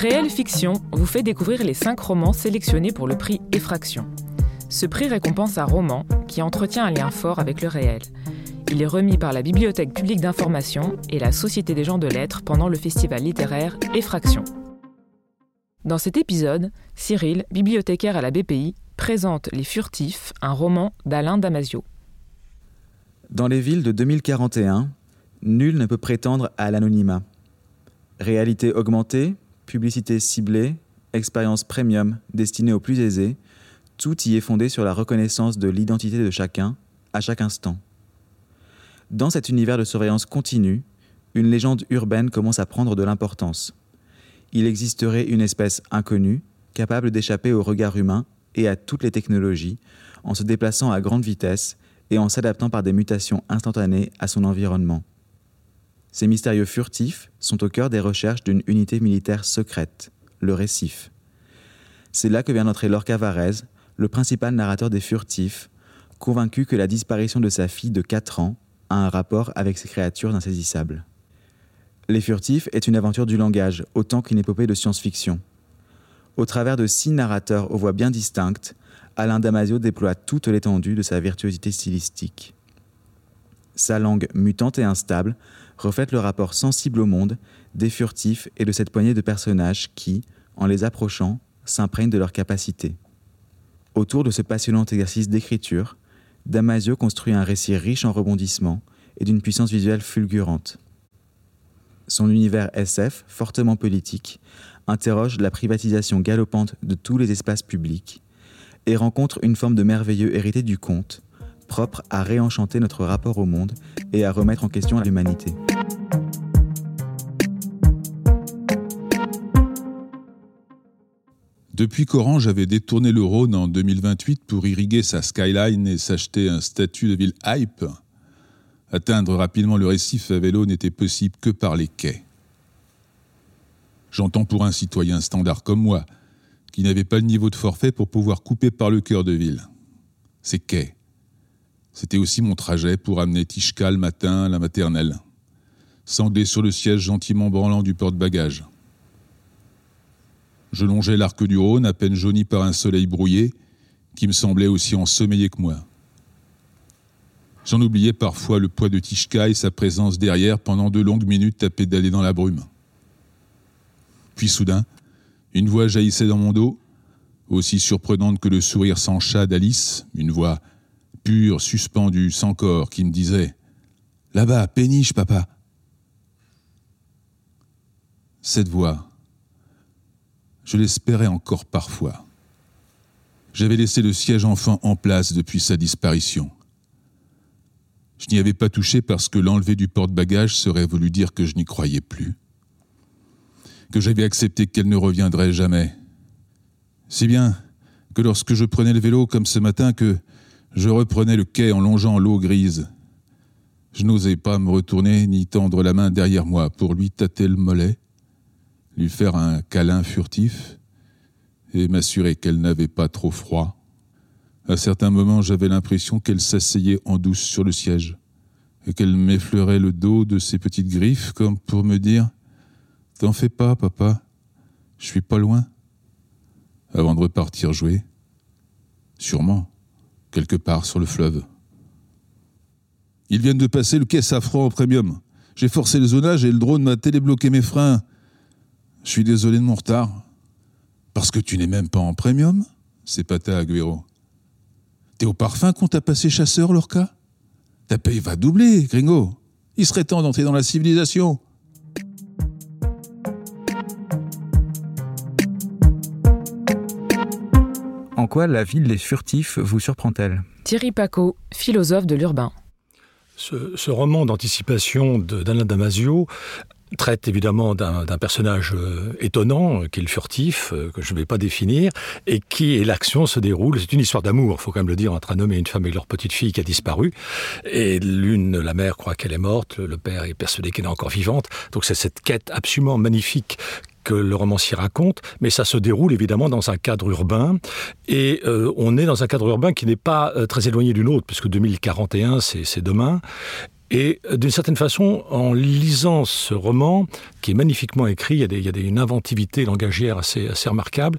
Réelle Fiction vous fait découvrir les cinq romans sélectionnés pour le prix Effraction. Ce prix récompense un roman qui entretient un lien fort avec le réel. Il est remis par la Bibliothèque publique d'information et la Société des gens de lettres pendant le festival littéraire Effraction. Dans cet épisode, Cyril, bibliothécaire à la BPI, présente Les Furtifs, un roman d'Alain Damasio. Dans les villes de 2041, nul ne peut prétendre à l'anonymat. Réalité augmentée, publicité ciblée, expérience premium destinée aux plus aisés, tout y est fondé sur la reconnaissance de l'identité de chacun, à chaque instant. Dans cet univers de surveillance continue, une légende urbaine commence à prendre de l'importance. Il existerait une espèce inconnue, capable d'échapper au regard humain et à toutes les technologies, en se déplaçant à grande vitesse et en s'adaptant par des mutations instantanées à son environnement. Ces mystérieux furtifs sont au cœur des recherches d'une unité militaire secrète, le Récif. C'est là que vient d'entrer Lorca Varese, le principal narrateur des furtifs, convaincu que la disparition de sa fille de 4 ans a un rapport avec ces créatures insaisissables. Les Furtifs est une aventure du langage, autant qu'une épopée de science-fiction. Au travers de six narrateurs aux voix bien distinctes, Alain Damasio déploie toute l'étendue de sa virtuosité stylistique. Sa langue mutante et instable reflète le rapport sensible au monde des furtifs et de cette poignée de personnages qui, en les approchant, s'imprègnent de leur capacité. Autour de ce passionnant exercice d'écriture, Damasio construit un récit riche en rebondissements et d'une puissance visuelle fulgurante. Son univers SF, fortement politique, interroge la privatisation galopante de tous les espaces publics et rencontre une forme de merveilleux hérité du conte, propre à réenchanter notre rapport au monde et à remettre en question l'humanité. Depuis qu'Orange avait détourné le Rhône en 2028 pour irriguer sa skyline et s'acheter un statut de ville hype, atteindre rapidement le récif à vélo n'était possible que par les quais. J'entends pour un citoyen standard comme moi, qui n'avait pas le niveau de forfait pour pouvoir couper par le cœur de ville. Ces quais, c'était aussi mon trajet pour amener Tishka le matin à la maternelle, sanglé sur le siège gentiment branlant du porte-bagages. Je longeais l'arc du Rhône, à peine jauni par un soleil brouillé, qui me semblait aussi ensommeillé que moi. J'en oubliais parfois le poids de Tishka et sa présence derrière pendant de longues minutes à pédaler dans la brume. Puis soudain, une voix jaillissait dans mon dos, aussi surprenante que le sourire sans chat d'Alice, une voix suspendu, sans corps, qui me disait Là-bas, péniche, papa. Cette voix, je l'espérais encore parfois. J'avais laissé le siège enfant en place depuis sa disparition. Je n'y avais pas touché parce que l'enlever du porte-bagages serait voulu dire que je n'y croyais plus, que j'avais accepté qu'elle ne reviendrait jamais. Si bien que lorsque je prenais le vélo comme ce matin, que je reprenais le quai en longeant l'eau grise. Je n'osais pas me retourner ni tendre la main derrière moi pour lui tâter le mollet, lui faire un câlin furtif et m'assurer qu'elle n'avait pas trop froid. À certains moments, j'avais l'impression qu'elle s'asseyait en douce sur le siège et qu'elle m'effleurait le dos de ses petites griffes comme pour me dire T'en fais pas, papa, je suis pas loin. Avant de repartir jouer. Sûrement quelque part sur le fleuve. Ils viennent de passer le quai Safran en premium. J'ai forcé le zonage et le drone m'a télébloqué mes freins. Je suis désolé de mon retard. Parce que tu n'es même pas en premium? C'est pata Agüero. T'es au parfum qu'on t'a passé chasseur, Lorca? Ta paye va doubler, gringo. Il serait temps d'entrer dans la civilisation. En quoi la ville des furtifs vous surprend-elle? Thierry Paco, philosophe de l'urbain. Ce, roman d'anticipation d'Alain Damasio traite évidemment d'un personnage euh, étonnant, euh, qui est le furtif, euh, que je ne vais pas définir, et qui, et l'action se déroule, c'est une histoire d'amour, faut quand même le dire, entre un homme et une femme et leur petite fille qui a disparu, et l'une, la mère croit qu'elle est morte, le père est persuadé qu'elle est encore vivante, donc c'est cette quête absolument magnifique que le romancier raconte, mais ça se déroule évidemment dans un cadre urbain, et on est dans un cadre urbain qui n'est pas très éloigné du nôtre, puisque 2041, c'est demain, Et euh, d'une certaine façon, en lisant ce roman, qui est magnifiquement écrit, il y a, des, il y a une inventivité langagière assez, assez remarquable,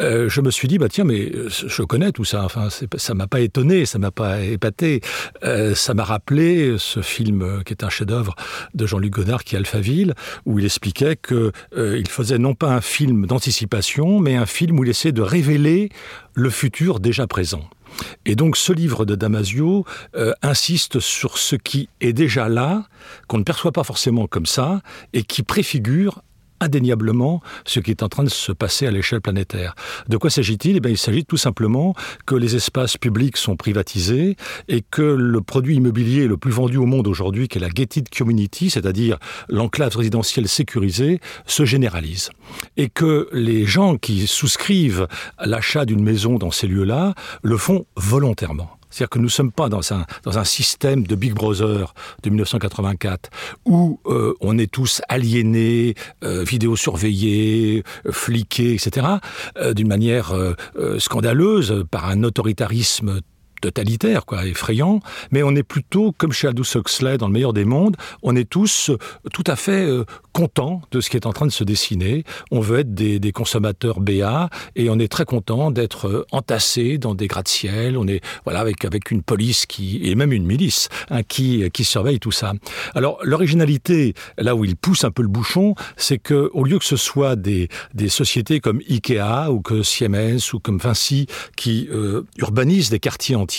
euh, je me suis dit, bah tiens, mais euh, je connais tout ça, enfin, ça m'a pas étonné, ça m'a pas épaté, euh, ça m'a rappelé ce film euh, qui est un chef-d'œuvre de Jean-Luc Godard, qui est Alphaville, où il expliquait qu'il euh, faisait non pas un film d'anticipation, mais un film où il essayait de révéler le futur déjà présent. Et donc ce livre de Damasio euh, insiste sur ce qui est déjà là, qu'on ne perçoit pas forcément comme ça, et qui préfigure indéniablement ce qui est en train de se passer à l'échelle planétaire. De quoi s'agit-il? Eh Il s'agit tout simplement que les espaces publics sont privatisés et que le produit immobilier le plus vendu au monde aujourd'hui, qui est la gated community, c'est-à-dire l'enclave résidentielle sécurisée, se généralise. Et que les gens qui souscrivent l'achat d'une maison dans ces lieux-là le font volontairement. C'est-à-dire que nous ne sommes pas dans un, dans un système de Big Brother de 1984 où euh, on est tous aliénés, euh, vidéosurveillés, euh, fliqués, etc., euh, d'une manière euh, euh, scandaleuse par un autoritarisme totalitaire, quoi, effrayant, mais on est plutôt, comme chez Aldous Huxley, dans le meilleur des mondes, on est tous euh, tout à fait euh, contents de ce qui est en train de se dessiner. On veut être des, consommateurs BA et on est très content d'être euh, entassés dans des gratte-ciel. On est voilà avec avec une police qui et même une milice hein, qui qui surveille tout ça. Alors l'originalité, là où il pousse un peu le bouchon, c'est que au lieu que ce soit des des sociétés comme Ikea ou que Siemens ou comme Vinci qui urbanisent des quartiers entiers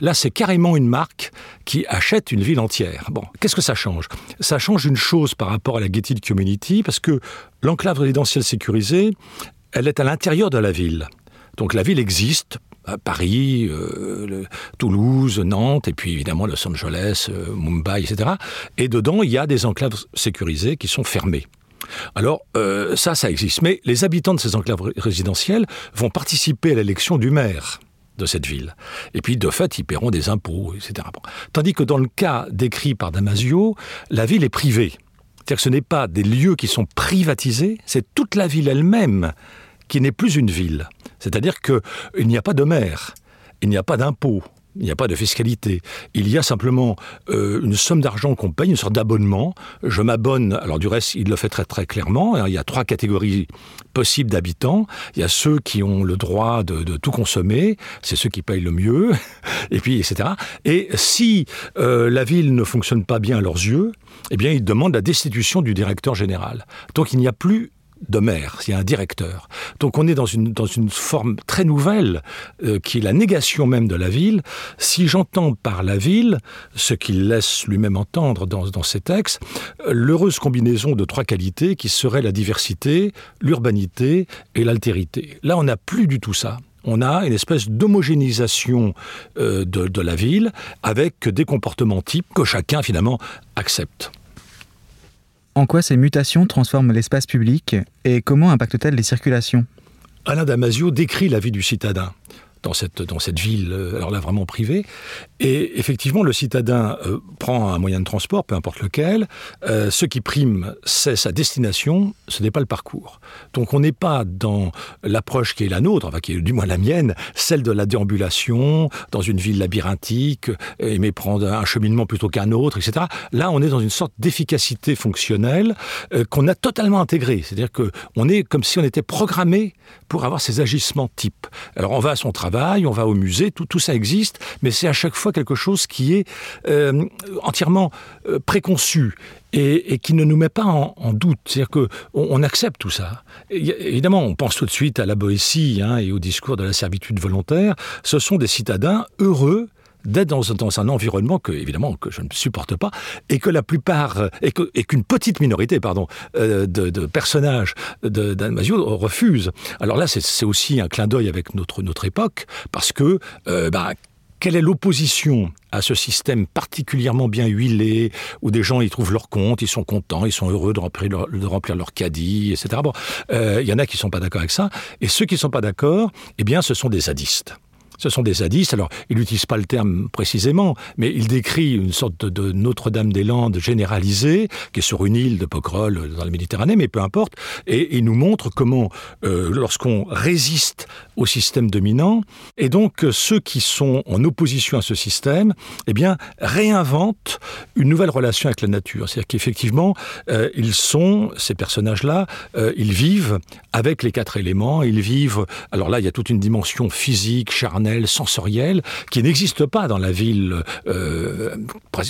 Là, c'est carrément une marque qui achète une ville entière. Bon, qu'est-ce que ça change? Ça change une chose par rapport à la gated community, parce que l'enclave résidentielle sécurisée, elle est à l'intérieur de la ville. Donc la ville existe, Paris, euh, Toulouse, Nantes, et puis évidemment Los Angeles, euh, Mumbai, etc. Et dedans, il y a des enclaves sécurisées qui sont fermées. Alors euh, ça, ça existe. Mais les habitants de ces enclaves résidentielles vont participer à l'élection du maire de cette ville. Et puis, de fait, ils paieront des impôts, etc. Tandis que dans le cas décrit par Damasio, la ville est privée. C'est-à-dire que ce n'est pas des lieux qui sont privatisés, c'est toute la ville elle-même qui n'est plus une ville. C'est-à-dire qu'il n'y a pas de maire, il n'y a pas d'impôts, il n'y a pas de fiscalité. Il y a simplement euh, une somme d'argent qu'on paye, une sorte d'abonnement. Je m'abonne, alors du reste, il le fait très très clairement. Il y a trois catégories possibles d'habitants. Il y a ceux qui ont le droit de, de tout consommer, c'est ceux qui payent le mieux, et puis etc. Et si euh, la ville ne fonctionne pas bien à leurs yeux, eh bien ils demandent la destitution du directeur général. Donc il n'y a plus de maire, il y a un directeur. Donc on est dans une, dans une forme très nouvelle euh, qui est la négation même de la ville. Si j'entends par la ville, ce qu'il laisse lui-même entendre dans, dans ses textes, l'heureuse combinaison de trois qualités qui seraient la diversité, l'urbanité et l'altérité. Là on n'a plus du tout ça on a une espèce d'homogénéisation euh, de, de la ville avec des comportements types que chacun finalement accepte. En quoi ces mutations transforment l'espace public et comment impactent-elles les circulations? Alain Damasio décrit la vie du citadin dans cette, dans cette ville, euh, alors là vraiment privée. Et effectivement, le citadin euh, prend un moyen de transport, peu importe lequel. Euh, ce qui prime, c'est sa destination, ce n'est pas le parcours. Donc on n'est pas dans l'approche qui est la nôtre, enfin qui est du moins la mienne, celle de la déambulation, dans une ville labyrinthique, aimer prendre un cheminement plutôt qu'un autre, etc. Là, on est dans une sorte d'efficacité fonctionnelle qu'on a totalement intégrée. C'est-à-dire qu'on est comme si on était programmé pour avoir ces agissements types. Alors on va à son travail, on va au musée, tout, tout ça existe, mais c'est à chaque fois quelque chose qui est euh, entièrement euh, préconçu et, qui ne nous met pas en, doute. C'est-à-dire qu'on on accepte tout ça. Évidemment, on pense tout de suite à la Boétie hein, et au discours de la servitude volontaire. Ce sont des citadins heureux d'être dans, un environnement que évidemment que je ne supporte pas et que la plupart et qu'une qu petite minorité pardon euh, de, de personnages d'Anmasio refuse alors là c'est aussi un clin d'œil avec notre notre époque parce que euh, bah, quelle est l'opposition à ce système particulièrement bien huilé où des gens y trouvent leur compte ils sont contents ils sont heureux de remplir leur, de remplir leur caddie etc bon euh, il y en a qui sont pas d'accord avec ça et ceux qui sont pas d'accord eh bien ce sont des sadistes ce sont des zadistes. Alors il n'utilise pas le terme précisément mais il décrit une sorte de, de Notre-Dame-des-Landes généralisée qui est sur une île de Pocrol dans la Méditerranée mais peu importe. Et il nous montre comment euh, lorsqu'on résiste au système dominant. Et donc, euh, ceux qui sont en opposition à ce système, eh bien, réinventent une nouvelle relation avec la nature. C'est-à-dire qu'effectivement, euh, ils sont, ces personnages-là, euh, ils vivent avec les quatre éléments, ils vivent, alors là, il y a toute une dimension physique, charnelle, sensorielle, qui n'existe pas dans la ville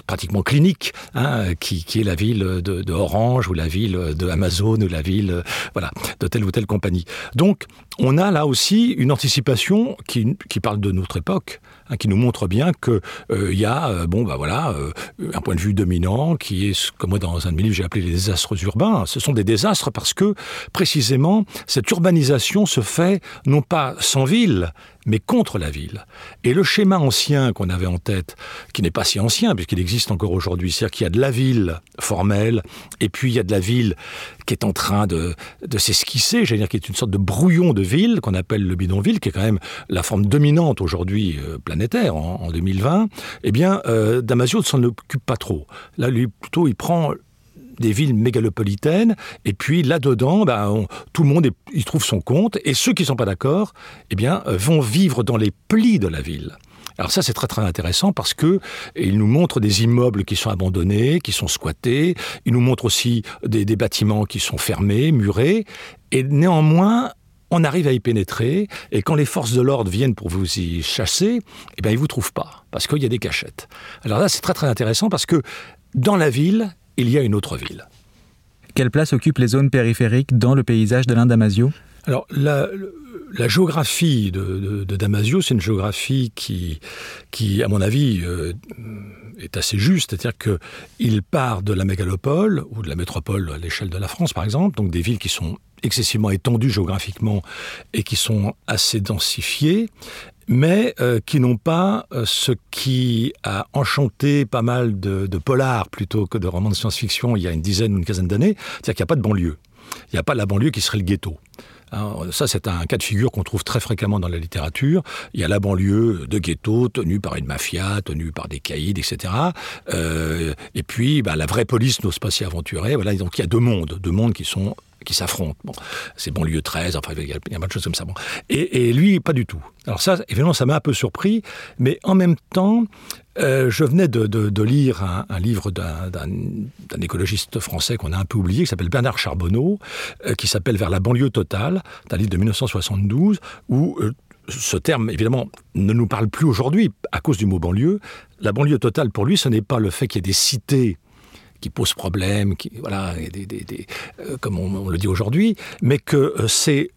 pratiquement clinique, hein, qui, qui, est la ville de, de, Orange ou la ville de Amazon ou la ville, voilà, de telle ou telle compagnie. Donc, on a là aussi une anticipation qui, qui parle de notre époque, hein, qui nous montre bien qu'il euh, y a, euh, bon, bah voilà, euh, un point de vue dominant qui est, comme moi dans un de mes livres j'ai appelé les désastres urbains. Ce sont des désastres parce que, précisément, cette urbanisation se fait non pas sans ville, mais contre la ville. Et le schéma ancien qu'on avait en tête, qui n'est pas si ancien, puisqu'il existe encore aujourd'hui, c'est-à-dire qu'il y a de la ville formelle, et puis il y a de la ville qui est en train de, de s'esquisser, j'allais dire qui est une sorte de brouillon de ville, qu'on appelle le bidonville, qui est quand même la forme dominante aujourd'hui euh, planétaire, en, en, 2020, eh bien, euh, Damasio ne s'en occupe pas trop. Là, lui, plutôt, il prend des villes mégalopolitaines, et puis là-dedans, ben, tout le monde y trouve son compte, et ceux qui ne sont pas d'accord, eh bien, euh, vont vivre dans les plis de la ville. Alors ça c'est très très intéressant parce que il nous montre des immeubles qui sont abandonnés, qui sont squattés, il nous montre aussi des, bâtiments qui sont fermés, murés, et néanmoins on arrive à y pénétrer, et quand les forces de l'ordre viennent pour vous y chasser, eh bien ils vous trouvent pas, parce qu'il y a des cachettes. Alors là c'est très très intéressant parce que dans la ville, il y a une autre ville. Quelle place occupent les zones périphériques dans le paysage d'Alain Damasio? Alors, la, la géographie de, de, de Damasio, c'est une géographie qui, qui, à mon avis, euh, est assez juste, c'est-à-dire qu'il part de la mégalopole ou de la métropole à l'échelle de la France, par exemple, donc des villes qui sont excessivement étendues géographiquement et qui sont assez densifiées, mais euh, qui n'ont pas euh, ce qui a enchanté pas mal de, de polars plutôt que de romans de science-fiction il y a une dizaine ou une quinzaine d'années, c'est-à-dire qu'il n'y a pas de banlieue. Il n'y a pas la banlieue qui serait le ghetto. Alors, ça, c'est un cas de figure qu'on trouve très fréquemment dans la littérature. Il y a la banlieue de ghetto tenue par une mafia, tenue par des caïds, etc. Euh, et puis, bah, la vraie police n'ose pas s'y aventurer. Voilà, donc il y a deux mondes, deux mondes qui sont qui s'affrontent. Bon, c'est banlieue 13, enfin, il y, a, il de choses comme ça. Bon. Et, lui, pas du tout. Alors ça, évidemment, ça m'a un peu surpris, mais en même temps, euh, je venais de, lire un, un livre d'un écologiste français qu'on a un peu oublié, qui s'appelle Bernard Charbonneau, euh, qui s'appelle Vers la banlieue totale, un livre de 1972, où euh, ce terme, évidemment, ne nous parle plus aujourd'hui à cause du mot banlieue. La banlieue totale, pour lui, ce n'est pas le fait qu'il y ait des cités qui posent problème, qui, voilà, euh, comme on, le dit aujourd'hui, mais que euh, c'est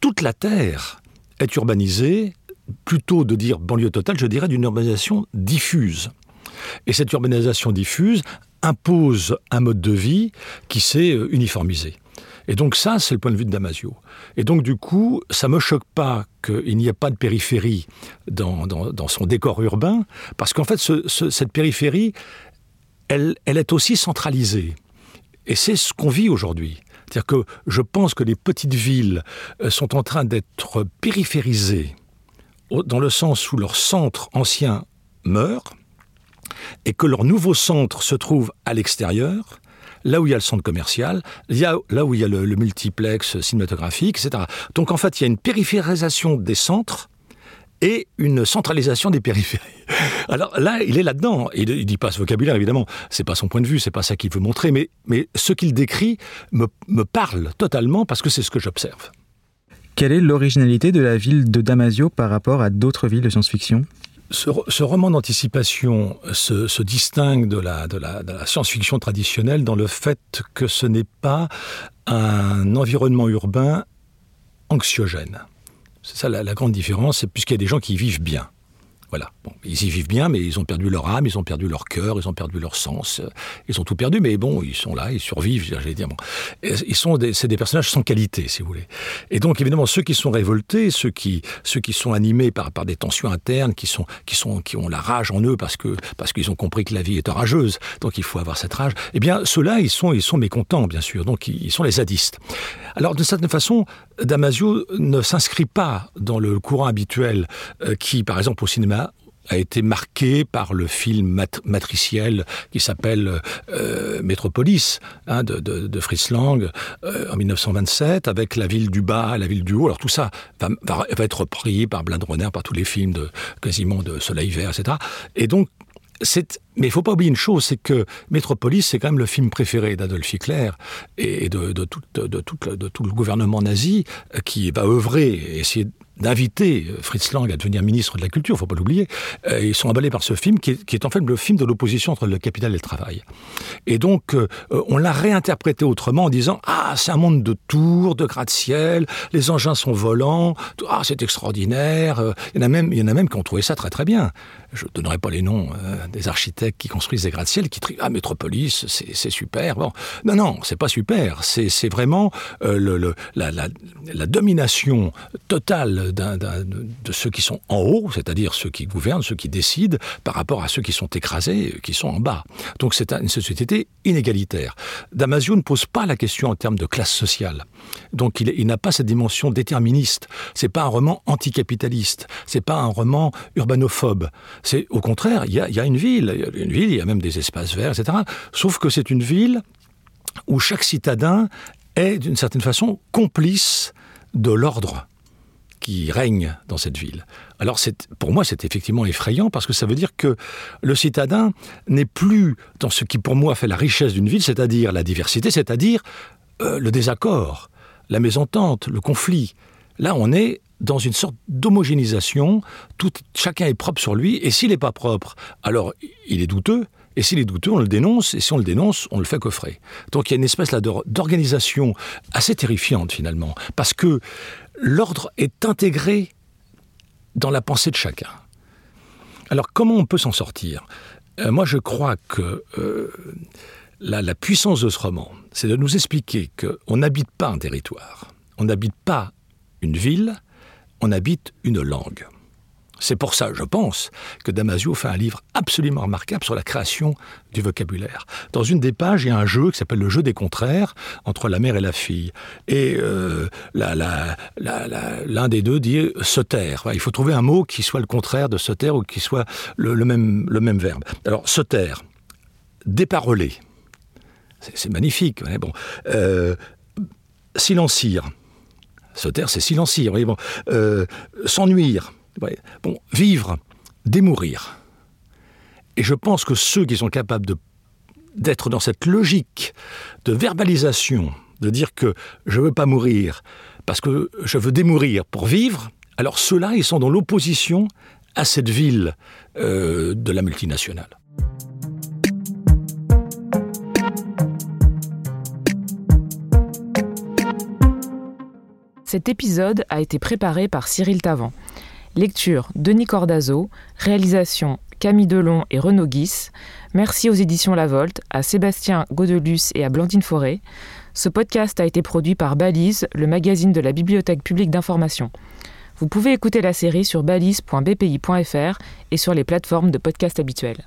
toute la terre est urbanisée, plutôt de dire banlieue totale, je dirais d'une urbanisation diffuse. Et cette urbanisation diffuse impose un mode de vie qui s'est euh, uniformisé. Et donc ça, c'est le point de vue de Damasio. Et donc du coup, ça me choque pas qu'il n'y ait pas de périphérie dans, son décor urbain, parce qu'en fait, ce, ce, cette périphérie, elle, est aussi centralisée. Et c'est ce qu'on vit aujourd'hui. C'est-à-dire que je pense que les petites villes euh, sont en train d'être périphérisées dans le sens où leur centre ancien meurt et que leur nouveau centre se trouve à l'extérieur, là où il y a le centre commercial, là où il y a le multiplex cinématographique, etc. Donc en fait, il y a une périphérisation des centres et une centralisation des périphéries. Alors là, il est là-dedans. Il ne dit pas ce vocabulaire, évidemment. C'est pas son point de vue, c'est pas ça qu'il veut montrer, mais, mais ce qu'il décrit me, me parle totalement parce que c'est ce que j'observe. Quelle est l'originalité de la ville de Damasio par rapport à d'autres villes de science-fiction? Ce, ce roman d'anticipation se, se distingue de la, de la, de la science-fiction traditionnelle dans le fait que ce n'est pas un environnement urbain anxiogène. C'est ça la, grande différence, puisqu'il y a des gens qui vivent bien. Voilà. Ils y vivent bien, mais ils ont perdu leur âme, ils ont perdu leur cœur, ils ont perdu leur sens, ils ont tout perdu, mais bon, ils sont là, ils survivent, j'allais dire. Bon. Ils sont des, c'est des personnages sans qualité, si vous voulez. Et donc, évidemment, ceux qui sont révoltés, ceux qui, ceux qui sont animés par, par des tensions internes, qui, sont, qui, sont, qui ont la rage en eux parce, que, parce qu'ils ont compris que la vie est orageuse, donc il faut avoir cette rage, eh bien, ceux-là, ils sont, ils sont mécontents, bien sûr, donc ils sont les zadistes. Alors, de certaine façon, Damasio ne s'inscrit pas dans le courant habituel euh, qui, par exemple, au cinéma, a été marqué par le film matriciel qui s'appelle euh, Métropolis hein, de, Fritz Lang en 1927, avec la ville du bas, la ville du haut. Alors tout ça va, être repris par Blade Runner, par tous les films de quasiment de Soleil Vert, etc. Et donc mais il faut pas oublier une chose, c'est que Métropolis, c'est quand même le film préféré d'Adolf Hitler et de, tout, le gouvernement nazi euh, qui va œuvrer et essayer d'inviter euh, Fritz Lang à devenir ministre de la Culture, faut pas l'oublier. Euh, ils sont emballés par ce film qui est, en fait le film de l'opposition entre le capital et le travail. Et donc, on l'a réinterprété autrement en disant Ah, c'est un monde de tours, de gratte-ciel, les engins sont volants, ah, c'est extraordinaire. Il y, en a même, il qui ont trouvé ça très très bien je ne donnerai pas les noms des architectes qui construisent des gratte-ciel, qui trient Ah, Métropolis, c'est super. Bon. Non, non, c'est pas super. C'est vraiment euh, le, la, domination totale de ceux qui sont en haut, c'est-à-dire ceux qui gouvernent, ceux qui décident, par rapport à ceux qui sont écrasés, qui sont en bas. Donc c'est une société inégalitaire. Damasio ne pose pas la question en termes de classe sociale. Donc il, n'a pas cette dimension déterministe. C'est pas un roman anticapitaliste. C'est pas un roman urbanophobe. C'est au contraire, il y, a, une ville, une ville, il y a même des espaces verts, etc. Sauf que c'est une ville où chaque citadin est d'une certaine façon complice de l'ordre qui règne dans cette ville. Alors pour moi c'est effectivement effrayant parce que ça veut dire que le citadin n'est plus dans ce qui pour moi fait la richesse d'une ville, c'est-à-dire la diversité, c'est-à-dire euh, le désaccord, la mésentente, le conflit. Là on est dans une sorte d'homogénéisation, chacun est propre sur lui, et s'il n'est pas propre, alors il est douteux, et s'il est douteux, on le dénonce, et si on le dénonce, on le fait coffrer. Donc il y a une espèce d'organisation assez terrifiante finalement, parce que l'ordre est intégré dans la pensée de chacun. Alors comment on peut s'en sortir? Euh, Moi je crois que euh, la, la puissance de ce roman, c'est de nous expliquer qu'on n'habite pas un territoire, on n'habite pas une ville, on habite une langue. C'est pour ça, je pense, que Damasio fait un livre absolument remarquable sur la création du vocabulaire. Dans une des pages, il y a un jeu qui s'appelle le jeu des contraires entre la mère et la fille. Et euh, l'un des deux dit se taire. Il faut trouver un mot qui soit le contraire de se taire ou qui soit le, même, le même verbe. Alors, se taire, déparoler, c'est magnifique. bon. Euh, se taire, c'est silencier. Bon, euh, S'ennuire. Bon, vivre, démourir. Et je pense que ceux qui sont capables d'être dans cette logique de verbalisation, de dire que je ne veux pas mourir parce que je veux démourir pour vivre, alors ceux-là, ils sont dans l'opposition à cette ville euh, de la multinationale. Cet épisode a été préparé par Cyril Tavant. Lecture Denis Cordazo, réalisation Camille Delon et Renaud Guis. Merci aux éditions La Volte, à Sébastien Godelus et à Blandine Forêt. Ce podcast a été produit par Balise, le magazine de la Bibliothèque publique d'information. Vous pouvez écouter la série sur balise.bpi.fr et sur les plateformes de podcast habituelles.